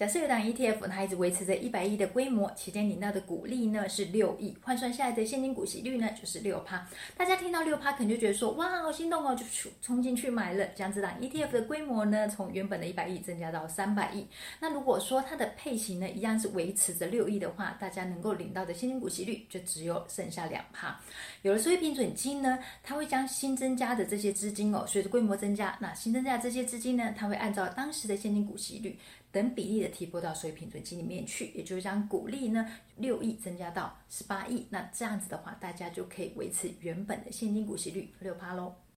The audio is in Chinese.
假设有档 ETF，它一直维持着一百亿的规模，期间领到的股利呢是六亿，换算下来的现金股息率呢就是六趴。大家听到六趴，可能就觉得说，哇，好心动哦，就冲进去买了。将这档 ETF 的规模呢，从原本的一百亿增加到三百亿。那如果说它的配型呢，一样是维持着六亿的话，大家能够领到的现金股息率就只有剩下两趴。有了收益平准金呢，它会将新增加的这些资金哦，随着规模增加，那新增加的这些资金呢，它会按照当时的现金股息率。等比例的提拨到收益平准金里面去，也就是将股利呢六亿增加到十八亿，那这样子的话，大家就可以维持原本的现金股息率六趴喽。